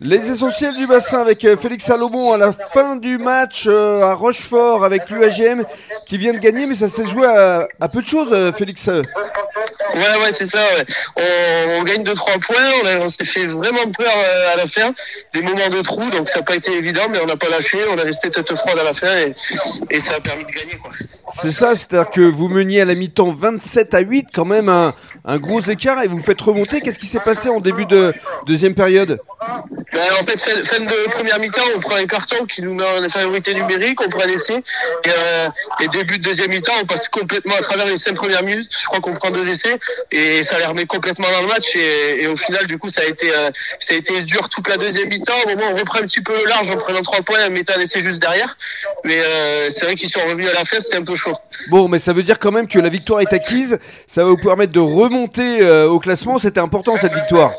Les essentiels du bassin avec euh, Félix Salomon à la fin du match euh, à Rochefort avec l'UAGM qui vient de gagner, mais ça s'est joué à, à peu de choses, euh, Félix. Ouais, ouais, c'est ça. Ouais. On, on gagne de trois points. On, s'est fait vraiment peur à la fin. Des moments de trou, donc ça n'a pas été évident, mais on n'a pas lâché. On est resté tête froide à la fin et, et ça a permis de gagner. Quoi. C'est ça, c'est-à-dire que vous meniez à la mi-temps 27 à 8, quand même un, un gros écart et vous faites remonter. Qu'est-ce qui s'est passé en début de deuxième période? En fait, fin, de première mi-temps, on prend un carton qui nous met en infériorité numérique, on prend un essai. Et, euh, et début de deuxième mi-temps, on passe complètement à travers les cinq premières minutes. Je crois qu'on prend deux essais et ça les remet complètement dans le match. Et, et au final, du coup, ça a été euh, ça a été dur toute la deuxième mi-temps. Au moment où on reprend un petit peu large en prenant trois points, en mettant un essai juste derrière. Mais euh, c'est vrai qu'ils sont revenus à la fin, c'était un peu chaud. Bon, mais ça veut dire quand même que la victoire est acquise. Ça va vous permettre de remonter au classement. C'était important cette victoire.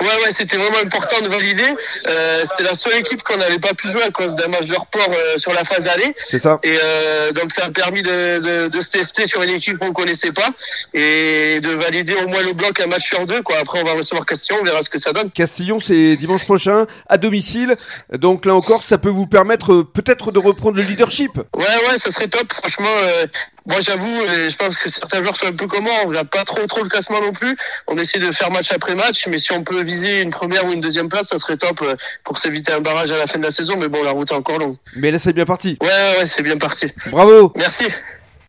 Ouais, ouais, c'était vraiment important de valider. Euh, c'était la seule équipe qu'on n'avait pas pu jouer à cause d'un match de report euh, sur la phase allée. C'est ça Et euh, donc ça a permis de, de, de se tester sur une équipe qu'on connaissait pas et de valider au moins le bloc un match sur deux. Quoi. Après on va recevoir Castillon, on verra ce que ça donne. Castillon, c'est dimanche prochain à domicile. Donc là encore, ça peut vous permettre euh, peut-être de reprendre le leadership. Ouais, ouais, ça serait top. Franchement, euh, moi j'avoue, euh, je pense que certains joueurs sont un peu comme moi. On regarde pas trop trop le classement non plus. On essaie de faire match après match, mais si on peut viser une première ou une deuxième place, ça serait top euh, pour s'éviter un barrage à la fin de la saison. Mais bon, la route est encore longue. Mais là, c'est bien parti. Ouais, ouais, ouais, c'est bien parti. Bravo Merci.